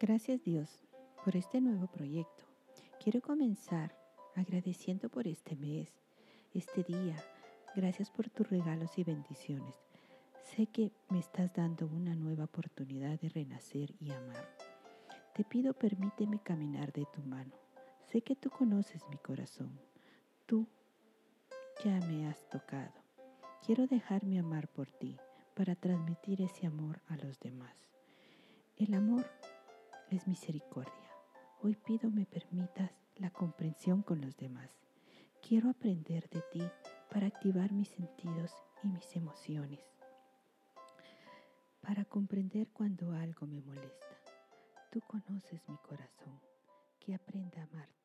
Gracias Dios por este nuevo proyecto. Quiero comenzar agradeciendo por este mes, este día. Gracias por tus regalos y bendiciones. Sé que me estás dando una nueva oportunidad de renacer y amar. Te pido permíteme caminar de tu mano. Sé que tú conoces mi corazón. Tú ya me has tocado. Quiero dejarme amar por ti para transmitir ese amor a los demás. El amor es misericordia. Hoy pido me permitas la comprensión con los demás. Quiero aprender de ti para activar mis sentidos y mis emociones, para comprender cuando algo me molesta. Tú conoces mi corazón, que aprenda a amarte